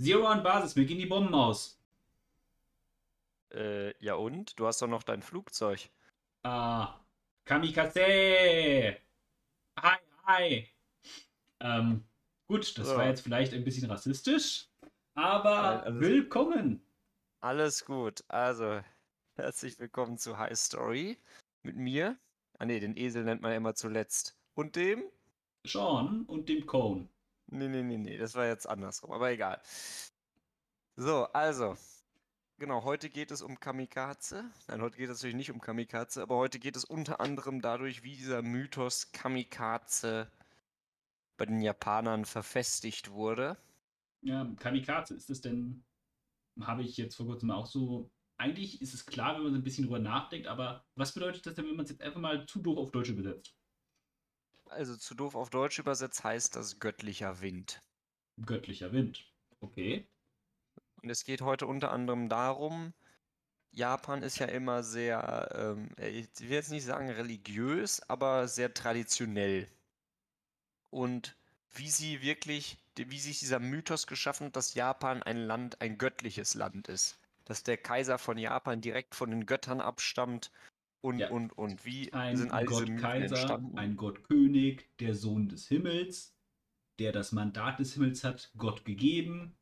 Zero an Basis, mir gehen die Bomben aus. Äh, ja und? Du hast doch noch dein Flugzeug. Ah, Kamikaze! Hi, hi! Ähm, gut, das So. war jetzt vielleicht ein bisschen rassistisch, aber alles- willkommen! Alles gut. Also, herzlich willkommen zu High Story mit mir. Ah ne, den Esel nennt man ja immer zuletzt. Und dem? Sean und dem Cone. Nee, nee, nee, nee, das war jetzt andersrum, aber egal. So, also. Genau, heute geht es um Kamikaze. Nein, heute geht es natürlich nicht um Kamikaze, aber heute geht es unter anderem dadurch, wie dieser Mythos Kamikaze bei den Japanern verfestigt wurde. Ja, Kamikaze, ist es denn, habe ich jetzt vor kurzem auch so, eigentlich ist es klar, wenn man so ein bisschen drüber nachdenkt, aber was bedeutet das denn, wenn man es jetzt einfach mal zu doof auf Deutsch übersetzt? Also zu doof auf Deutsch übersetzt heißt das göttlicher Wind. Göttlicher Wind. Okay. Und es geht heute unter anderem darum, Japan ist ja immer sehr, ähm, ich will jetzt nicht sagen religiös, aber sehr traditionell. Und wie sie wirklich, wie sich dieser Mythos geschaffen hat, dass Japan ein Land, ein göttliches Land ist. Dass der Kaiser von Japan direkt von den Göttern abstammt und, Ja. und, und. Wie Ein sind all diese Gott Mythen Kaiser, entstanden? ein Gott König, der Sohn des Himmels, der das Mandat des Himmels hat, Gott gegeben.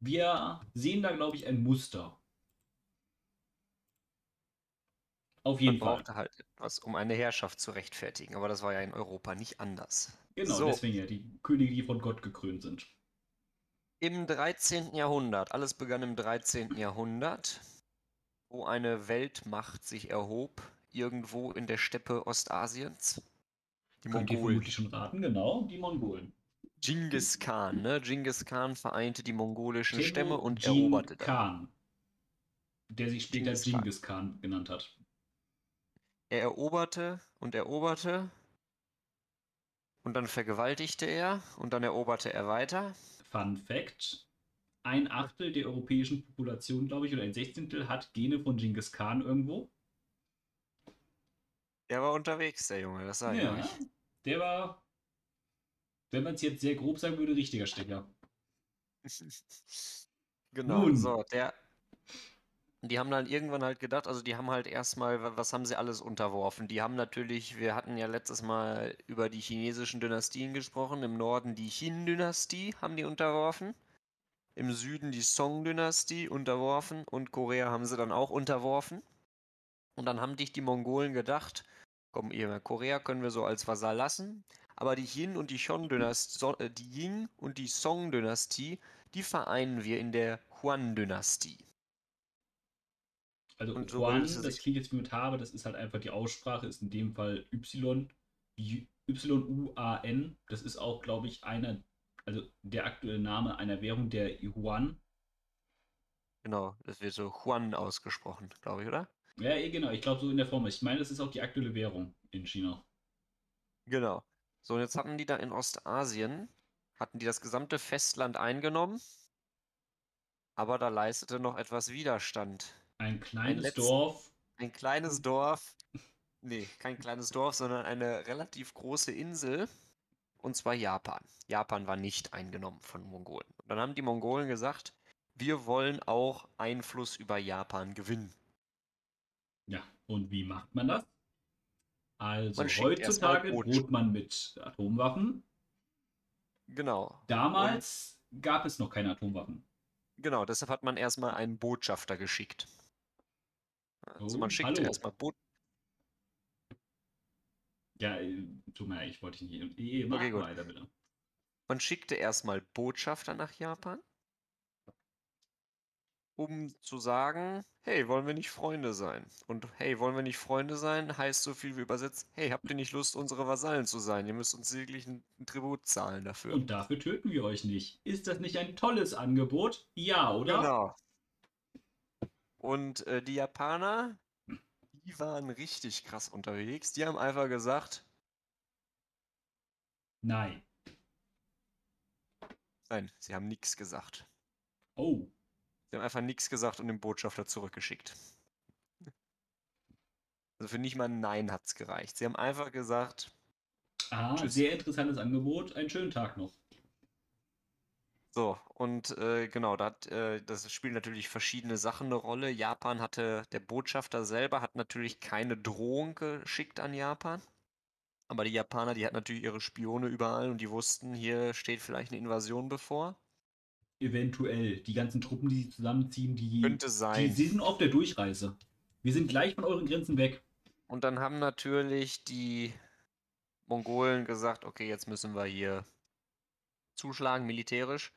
Wir sehen da, glaube ich, ein Muster. Auf Man jeden Fall. brauchte halt etwas, um eine Herrschaft zu rechtfertigen. Aber das war ja in Europa nicht anders. Genau, So. deswegen ja die Könige, die von Gott gekrönt sind. Im 13. Jahrhundert, alles begann im 13. Jahrhundert, wo eine Weltmacht sich erhob, irgendwo in der Steppe Ostasiens. Die Könnt ihr Mongolen. vermutlich schon raten, genau, die Mongolen. Genghis Khan, ne? Genghis Khan vereinte die mongolischen Tempo Stämme und Jin eroberte dann. Khan, der sich später Genghis. Genghis Khan genannt hat. Er eroberte und eroberte und dann vergewaltigte er und dann eroberte er weiter. Fun Fact: Ein Achtel der europäischen Population, glaube ich, oder ein Sechzehntel hat Gene von Genghis Khan irgendwo. Der war unterwegs, der Junge, das sage ich Ja, euch. der war, wenn man es jetzt sehr grob sagen würde, richtiger Stecker. Genau, Nun. so, der. Die haben dann irgendwann halt gedacht, also die haben halt erstmal, wa- was haben sie alles unterworfen? Die haben natürlich, wir hatten ja letztes Mal über die chinesischen Dynastien gesprochen, im Norden die Qin-Dynastie haben die unterworfen, im Süden die Song-Dynastie unterworfen und Korea haben sie dann auch unterworfen. Und dann haben dich die Mongolen gedacht, komm, ihr, Korea können wir so als Vasall lassen, aber die Yin und die Shon-Dynastie, so- äh, die Ying und die Song-Dynastie, die vereinen wir in der Huan-Dynastie. Also Und so Juan, bildete das klingt jetzt wie mit Habe, das ist halt einfach die Aussprache, ist in dem Fall Y, Y-U-A-N. Das ist auch, glaube ich, einer, also der aktuelle Name einer Währung, der Yuan. Genau, das wird so Huan ausgesprochen, glaube ich, oder? Ja, eh, genau, ich glaube so in der Form. Ich meine, das ist auch die aktuelle Währung in China. Genau. So, und jetzt hatten die da in Ostasien, hatten die das gesamte Festland eingenommen, aber da leistete noch etwas Widerstand. Ein kleines letzten- Dorf. Ein kleines Dorf, nee, kein kleines Dorf, sondern eine relativ große Insel, und zwar Japan. Japan war nicht eingenommen von Mongolen. Und dann haben die Mongolen gesagt, wir wollen auch Einfluss über Japan gewinnen. Ja, und wie macht man das? Also Man schickt heutzutage droht man mit Atomwaffen. Genau. Damals gab es noch keine Atomwaffen. Genau, deshalb hat man erstmal einen Botschafter geschickt. Also Oh, man schickte hallo. erstmal Bot. Ja, äh, tut mir leid, ich wollte dich nicht. Eh, mach Okay, gut. weiter, bitte. Man schickte erstmal Botschafter nach Japan, um zu sagen, hey, wollen wir nicht Freunde sein? Und hey, wollen wir nicht Freunde sein, heißt so viel wie übersetzt, hey, habt ihr nicht Lust, unsere Vasallen zu sein? Ihr müsst uns wirklich einen Tribut zahlen dafür. Und dafür töten wir euch nicht. Ist das nicht ein tolles Angebot? Ja, oder? Genau. Und äh, die Japaner, die waren richtig krass unterwegs. Die haben einfach gesagt, Nein. nein, sie haben nichts gesagt. Oh. Sie haben einfach nichts gesagt und den Botschafter zurückgeschickt. Also für nicht mal ein Nein hat es gereicht. Sie haben einfach gesagt, Ah, Tschüss. sehr interessantes Angebot. Einen schönen Tag noch. So, und äh, genau, da hat, äh, das spielen natürlich verschiedene Sachen eine Rolle. Japan hatte, der Botschafter selber hat natürlich keine Drohung geschickt an Japan. Aber die Japaner, die hatten natürlich ihre Spione überall und die wussten, hier steht vielleicht eine Invasion bevor. Eventuell. Die ganzen Truppen, die sie zusammenziehen, die, Könnte die sein. sind auf der Durchreise. Wir sind gleich von euren Grenzen weg. Und dann haben natürlich die Mongolen gesagt, okay, jetzt müssen wir hier zuschlagen, militärisch.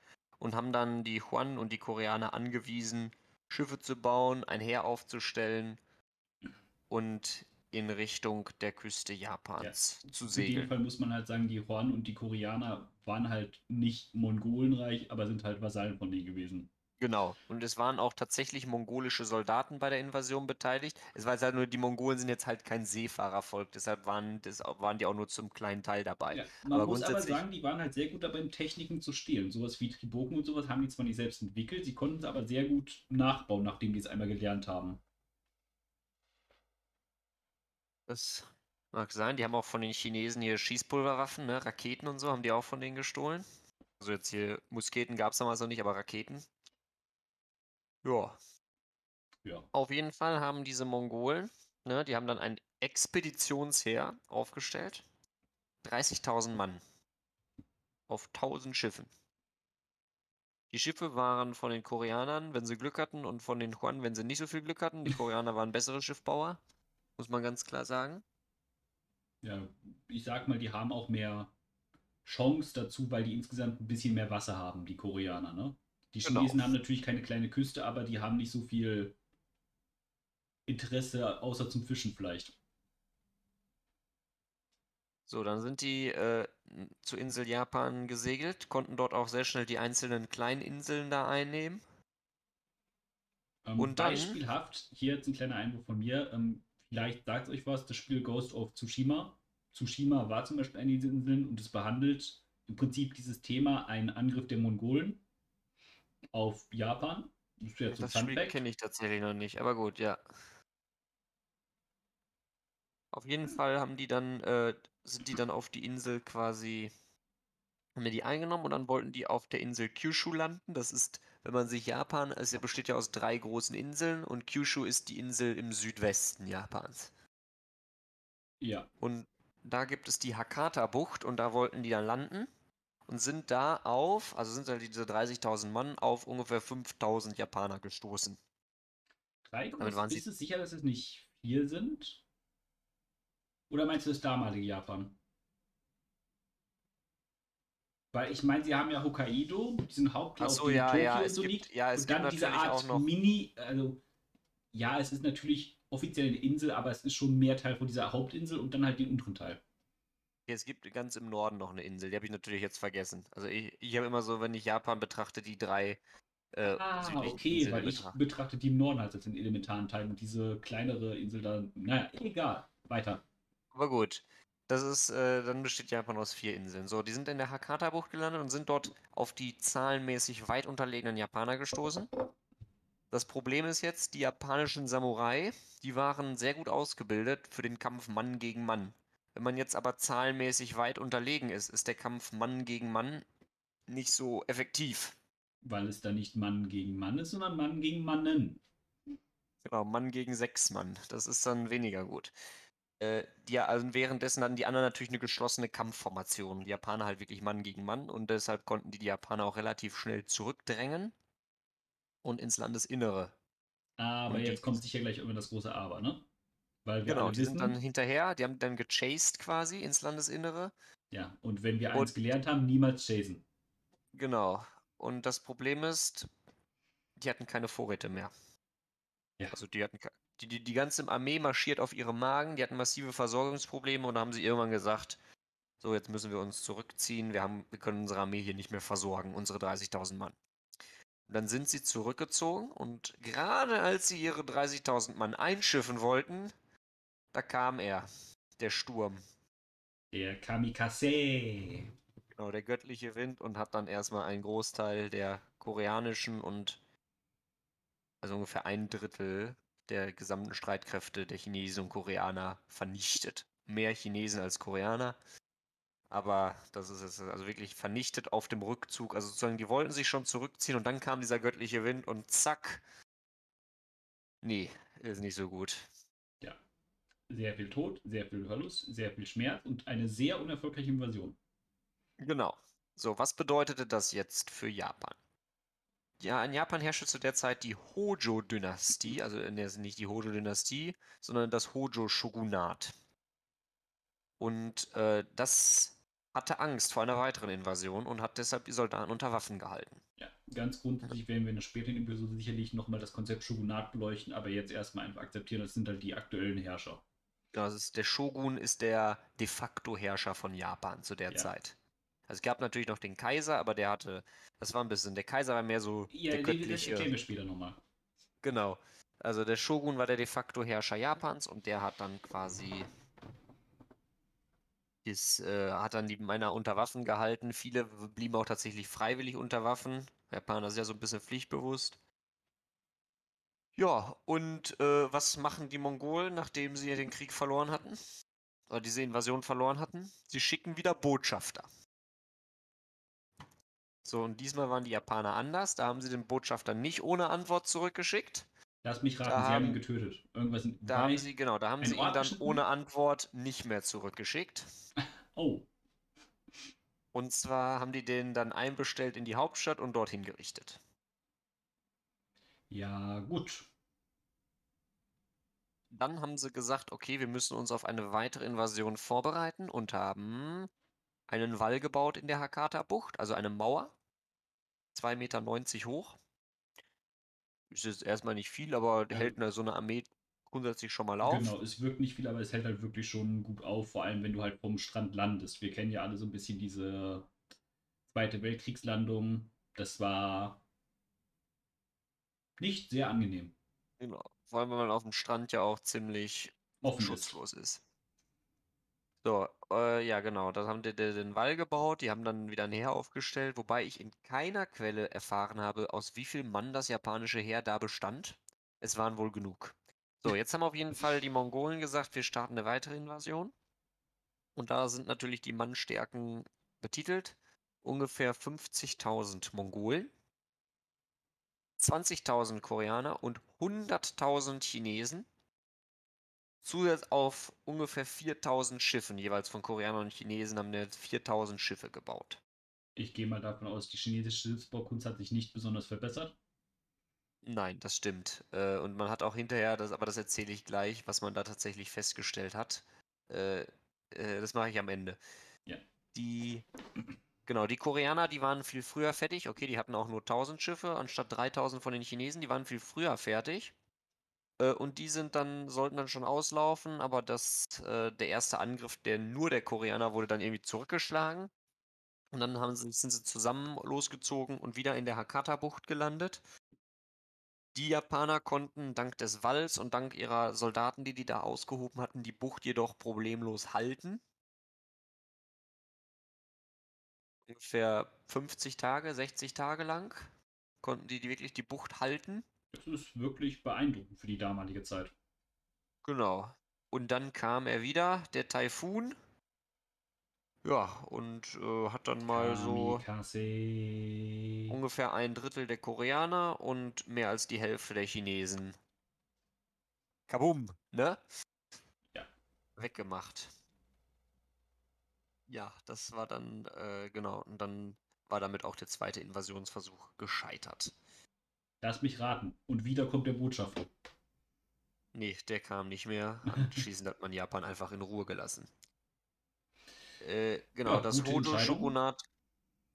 Und haben dann die Huan und die Koreaner angewiesen, Schiffe zu bauen, ein Heer aufzustellen und in Richtung der Küste Japans zu Zu dem segeln. Fall muss man halt sagen, die Horn und die Koreaner waren halt nicht mongolenreich, aber sind halt Vasallen von denen gewesen. Genau. Und es waren auch tatsächlich mongolische Soldaten bei der Invasion beteiligt. Es war jetzt halt nur, die Mongolen sind jetzt halt kein Seefahrervolk, deshalb waren, das, waren die auch nur zum kleinen Teil dabei. Ja, man Aber muss aber sagen, die waren halt sehr gut dabei, Techniken zu stehlen. Sowas wie Triboken und sowas haben die zwar nicht selbst entwickelt, sie konnten es aber sehr gut nachbauen, nachdem die es einmal gelernt haben. Das mag sein. Die haben auch von den Chinesen hier Schießpulverwaffen, ne? Raketen und so, haben die auch von denen gestohlen. Also jetzt hier Musketen gab es damals noch nicht, aber Raketen. Ja. Ja. Auf jeden Fall haben diese Mongolen, ne, die haben dann ein Expeditionsheer aufgestellt. 30.000 Mann. Auf 1000 Schiffen. Die Schiffe waren von den Koreanern, wenn sie Glück hatten, und von den Huan, wenn sie nicht so viel Glück hatten. Die Koreaner waren bessere Schiffbauer, muss man ganz klar sagen. Ja, ich sag mal, die haben auch mehr Chance dazu, weil die insgesamt ein bisschen mehr Wasser haben, die Koreaner, ne? Die Genau. Chinesen haben natürlich keine kleine Küste, aber die haben nicht so viel Interesse, außer zum Fischen vielleicht. So, dann sind die äh, zur Insel Japan gesegelt, konnten dort auch sehr schnell die einzelnen kleinen Inseln da einnehmen. Ähm, Und dann- beispielhaft, hier jetzt ein kleiner Einwurf von mir, ähm, vielleicht sagt euch was, das Spiel Ghost of Tsushima. Tsushima war zum Beispiel eine dieser Inseln und es behandelt im Prinzip dieses Thema, einen Angriff der Mongolen auf Japan. Das so Das Spiel kenne ich tatsächlich noch nicht, aber gut, ja. Auf jeden Fall haben die dann, äh, sind die dann auf die Insel quasi, haben wir die eingenommen und dann wollten die auf der Insel Kyushu landen. Das ist, wenn man sich Japan, es ja- besteht ja aus drei großen Inseln und Kyushu ist die Insel im Südwesten Japans. Ja, Und da gibt es die Hakata-Bucht und da wollten die dann landen und sind da auf, also sind da diese 30.000 Mann auf ungefähr 5.000 Japaner gestoßen. drei Damit groß. waren sie- Bist du sicher, dass es nicht vier sind? Oder meinst du das damalige Japan? Weil ich meine, sie haben ja Hokkaido, diesen Hauptlauf, so, ja, Tokio ja, ist es so gibt, liegt. ja, es und dann diese Art Mini, also ja, es ist natürlich offiziell eine Insel, aber es ist schon mehr Teil von dieser Hauptinsel und dann halt den unteren Teil. Es gibt ganz im Norden noch eine Insel, die habe ich natürlich jetzt vergessen. Also ich, ich habe immer so, wenn ich Japan betrachte, die drei äh, Ah, okay, Inseln weil ich betrachte. betrachte die im Norden als den elementaren Teil und diese kleinere Insel da, naja, egal, weiter. Aber gut, das ist, äh, dann besteht Japan aus vier Inseln. So, die sind in der Hakata-Bucht gelandet und sind dort auf die zahlenmäßig weit unterlegenen Japaner gestoßen. Das Problem ist jetzt, die japanischen Samurai, die waren sehr gut ausgebildet für den Kampf Mann gegen Mann. Wenn man jetzt aber zahlenmäßig weit unterlegen ist, ist der Kampf Mann gegen Mann nicht so effektiv. Weil es da nicht Mann gegen Mann ist, sondern Mann gegen Mannen. Genau, Mann gegen sechs Mann. Das ist dann weniger gut. Äh, die, also währenddessen hatten die anderen natürlich eine geschlossene Kampfformation. Die Japaner halt wirklich Mann gegen Mann und deshalb konnten die, die Japaner auch relativ schnell zurückdrängen und ins Landesinnere. Aber Und jetzt kommt sicher gleich irgendwann das große Aber, ne? Weil wir Genau, die wissen, sind dann hinterher, die haben dann gechased quasi ins Landesinnere. ja, und wenn wir Und- eins gelernt haben, niemals chasen. Genau. Und das Problem ist, die hatten keine Vorräte mehr. Ja. Also die hatten die, die, die ganze Armee marschiert auf ihre Magen, die hatten massive Versorgungsprobleme und da haben sie irgendwann gesagt, so jetzt müssen wir uns zurückziehen, wir haben, wir können unsere Armee hier nicht mehr versorgen, unsere 30.000 Mann. Und dann sind sie zurückgezogen und gerade als sie ihre 30.000 Mann einschiffen wollten, da kam er, der Sturm. Der Kamikaze. Genau, der göttliche Wind und hat dann erstmal einen Großteil der koreanischen und also ungefähr ein Drittel der gesamten Streitkräfte der Chinesen und Koreaner vernichtet. Mehr Chinesen als Koreaner. aber das ist jetzt also wirklich vernichtet auf dem Rückzug. Also sozusagen, die wollten sich schon zurückziehen und dann kam dieser göttliche Wind und zack. Nee, ist nicht so gut. Sehr viel Tod, sehr viel Verlust, sehr viel Schmerz und eine sehr unerfolgreiche Invasion. Genau. So, was bedeutete das jetzt für Japan? Ja, in Japan herrschte zu der Zeit die Hojo-Dynastie, also nicht die Hojo-Dynastie, sondern das Hojo-Shogunat. Und äh, das hatte Angst vor einer weiteren Invasion und hat deshalb die Soldaten unter Waffen gehalten. Ja, ganz grundsätzlich werden wir in der späteren Episode sicherlich nochmal das Konzept Shogunat beleuchten, aber jetzt erstmal einfach akzeptieren, das sind halt die aktuellen Herrscher. Genau, ist, der Shogun ist der de facto Herrscher von Japan zu der ja. Zeit. Also es gab natürlich noch den Kaiser, aber der hatte, das war ein bisschen, der Kaiser war mehr so ja, der göttliche. Wir später nochmal. Genau. Also der Shogun war der de facto Herrscher Japans und der hat dann quasi ist, äh, hat dann die Männer unter Waffen gehalten. Viele blieben auch tatsächlich freiwillig unter Waffen. Japaner sind ja so ein bisschen pflichtbewusst. Ja, und äh, was machen die Mongolen, nachdem sie den Krieg verloren hatten? Oder diese Invasion verloren hatten? Sie schicken wieder Botschafter. So, und diesmal waren die Japaner anders. Da haben sie den Botschafter nicht ohne Antwort zurückgeschickt. Lass mich raten, da sie haben ihn getötet. Irgendwas da haben sie, genau, da haben sie ihn dann ohne Antwort nicht mehr zurückgeschickt. Oh. Und zwar haben die den dann einbestellt in die Hauptstadt und dorthin gerichtet. Ja, gut. Dann haben sie gesagt, okay, wir müssen uns auf eine weitere Invasion vorbereiten und haben einen Wall gebaut in der Hakata-Bucht, also eine Mauer. 2,90 Meter hoch. Ist jetzt erstmal nicht viel, aber ja. hält eine, so eine Armee grundsätzlich schon mal auf. Genau, es wirkt nicht viel, aber es hält halt wirklich schon gut auf, vor allem wenn du halt vom Strand landest. Wir kennen ja alle so ein bisschen diese Zweite Weltkriegslandung. Das war nicht sehr angenehm. Genau. Vor allem, wenn man auf dem Strand ja auch ziemlich Offen schutzlos ist. ist. So, äh, ja, genau. Da haben die den Wall gebaut, die haben dann wieder ein Heer aufgestellt, wobei ich in keiner Quelle erfahren habe, aus wie viel Mann das japanische Heer da bestand. Es waren wohl genug. So, jetzt haben auf jeden Fall die Mongolen gesagt, wir starten eine weitere Invasion. Und da sind natürlich die Mannstärken betitelt. Ungefähr 50.000 Mongolen, 20.000 Koreaner und 100.000 Chinesen. Zusätzlich auf ungefähr 4.000 Schiffen, jeweils von Koreanern und Chinesen, haben jetzt 4.000 Schiffe gebaut. Ich gehe mal davon aus, die chinesische Schiffsbaukunst hat sich nicht besonders verbessert. Nein, das stimmt. Äh, und man hat auch hinterher, das, aber das erzähle ich gleich, was man da tatsächlich festgestellt hat. Äh, äh, das mache ich am Ende. Ja. Die, genau, die Koreaner, die waren viel früher fertig. Okay, die hatten auch nur 1000 Schiffe anstatt 3000 von den Chinesen. Die waren viel früher fertig. Äh, und die sind dann, sollten dann schon auslaufen, aber das, äh, der erste Angriff, der nur der Koreaner wurde dann irgendwie zurückgeschlagen. Und dann haben sie, sind sie zusammen losgezogen und wieder in der Hakata-Bucht gelandet. Die Japaner konnten dank des Walls und dank ihrer Soldaten, die die da ausgehoben hatten, die Bucht jedoch problemlos halten. Ungefähr 50 Tage, 60 Tage lang konnten die, die wirklich die Bucht halten. Das ist wirklich beeindruckend für die damalige Zeit. Genau. Und dann kam er wieder, der Taifun, ja, und äh, hat dann mal so ungefähr ein Drittel der Koreaner und mehr als die Hälfte der Chinesen. Kabum, ne? Ja. Weggemacht. Ja, das war dann, äh, genau, und dann war damit auch der zweite Invasionsversuch gescheitert. Lass mich raten. Und wieder kommt der Botschafter. Nee, der kam nicht mehr. Anschließend hat man Japan einfach in Ruhe gelassen. Äh, genau, ja, das Hodo-Shogunat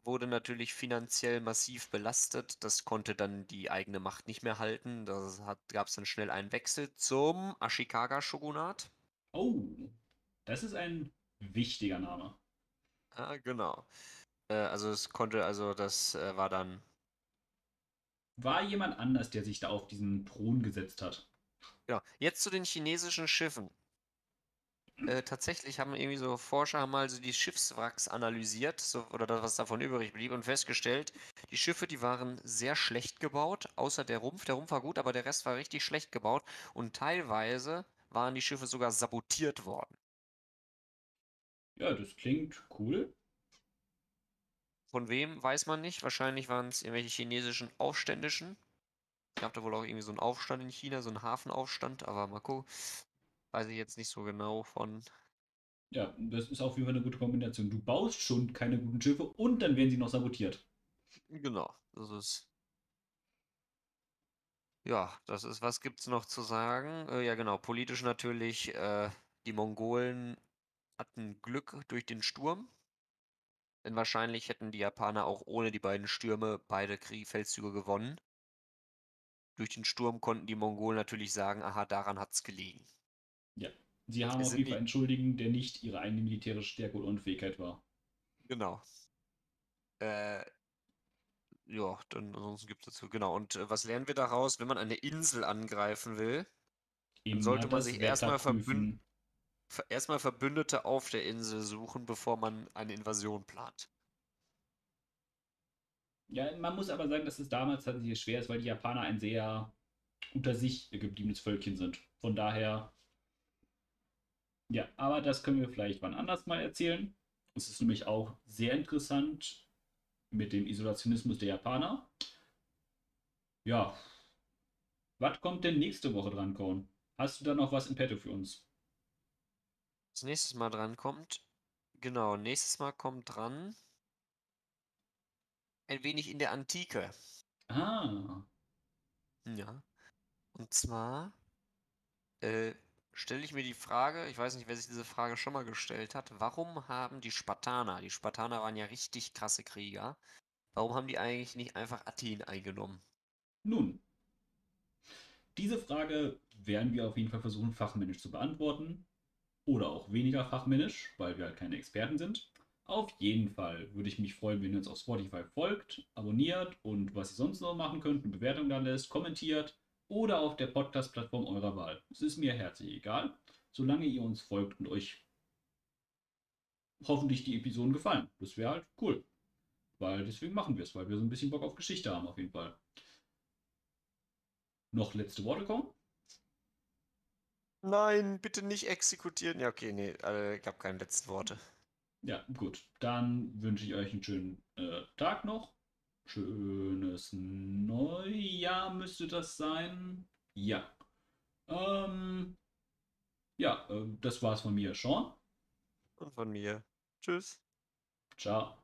wurde natürlich finanziell massiv belastet. Das konnte dann die eigene Macht nicht mehr halten. Da gab es dann schnell einen Wechsel zum Ashikaga-Shogunat. Oh, das ist ein wichtiger Name. Ja, genau. Äh, also es konnte, also das äh, war dann. War jemand anders, der sich da auf diesen Thron gesetzt hat? Ja, jetzt zu den chinesischen Schiffen. Äh, tatsächlich haben irgendwie so Forscher mal so die Schiffswracks analysiert, so, oder das, was davon übrig blieb, und festgestellt, die Schiffe, die waren sehr schlecht gebaut, außer der Rumpf. Der Rumpf war gut, aber der Rest war richtig schlecht gebaut. Und teilweise waren die Schiffe sogar sabotiert worden. Ja, das klingt cool. Von wem weiß man nicht. Wahrscheinlich waren es irgendwelche chinesischen Aufständischen. Gab da wohl auch irgendwie so einen Aufstand in China, so einen Hafenaufstand, aber mal gucken. Weiß ich jetzt nicht so genau von. Ja, das ist auf jeden Fall eine gute Kombination. Du baust schon keine guten Schiffe und dann werden sie noch sabotiert. Genau, das ist. Ja, das ist, was gibt's noch zu sagen? Äh, ja, genau, politisch natürlich, äh, die Mongolen hatten Glück durch den Sturm. Denn wahrscheinlich hätten die Japaner auch ohne die beiden Stürme beide Krieg Feldzüge gewonnen. Durch den Sturm konnten die Mongolen natürlich sagen, aha, daran hat's gelegen. Ja, sie haben Es auf jeden Fall entschuldigen, der nicht ihre eigene militärische Stärke oder Unfähigkeit war. Genau. Äh, ja, dann ansonsten gibt es dazu, genau. Und äh, was lernen wir daraus? Wenn man eine Insel angreifen will, sollte man sich erstmal verbünden. Erstmal Verbündete auf der Insel suchen, bevor man eine Invasion plant. Ja, man muss aber sagen, dass es damals tatsächlich schwer ist, weil die Japaner ein sehr unter sich gebliebenes Völkchen sind. Von daher, ja, aber das können wir vielleicht wann anders mal erzählen. Es ist nämlich auch sehr interessant mit dem Isolationismus der Japaner. Ja, was kommt denn nächste Woche dran, Cohn? Hast du da noch was in petto für uns? Was nächstes Mal dran kommt, genau, nächstes Mal kommt dran ein wenig in der Antike. Ah, Ja. Und zwar äh, stelle ich mir die Frage, ich weiß nicht, wer sich diese Frage schon mal gestellt hat, warum haben die Spartaner, die Spartaner waren ja richtig krasse Krieger, warum haben die eigentlich nicht einfach Athen eingenommen? Nun, diese Frage werden wir auf jeden Fall versuchen, fachmännisch zu beantworten. Oder auch weniger fachmännisch, weil wir halt keine Experten sind. Auf jeden Fall würde ich mich freuen, wenn ihr uns auf Spotify folgt, abonniert und was ihr sonst noch machen könnt, eine Bewertung da lässt, kommentiert oder auf der Podcast-Plattform eurer Wahl. Es ist mir herzlich egal, solange ihr uns folgt und euch hoffentlich die Episoden gefallen. Das wäre halt cool. Weil deswegen machen wir es, weil wir so ein bisschen Bock auf Geschichte haben, auf jeden Fall. Noch letzte Worte kommen? Nein, bitte nicht exekutieren. Ja, okay, nee, äh, ich habe keine letzten Worte. Ja, gut. Dann wünsche ich euch einen schönen äh, Tag noch. Schönes Neujahr müsste das sein. Ja. Ähm, ja, äh, das war's von mir, Sean. Und von mir. Tschüss. Ciao.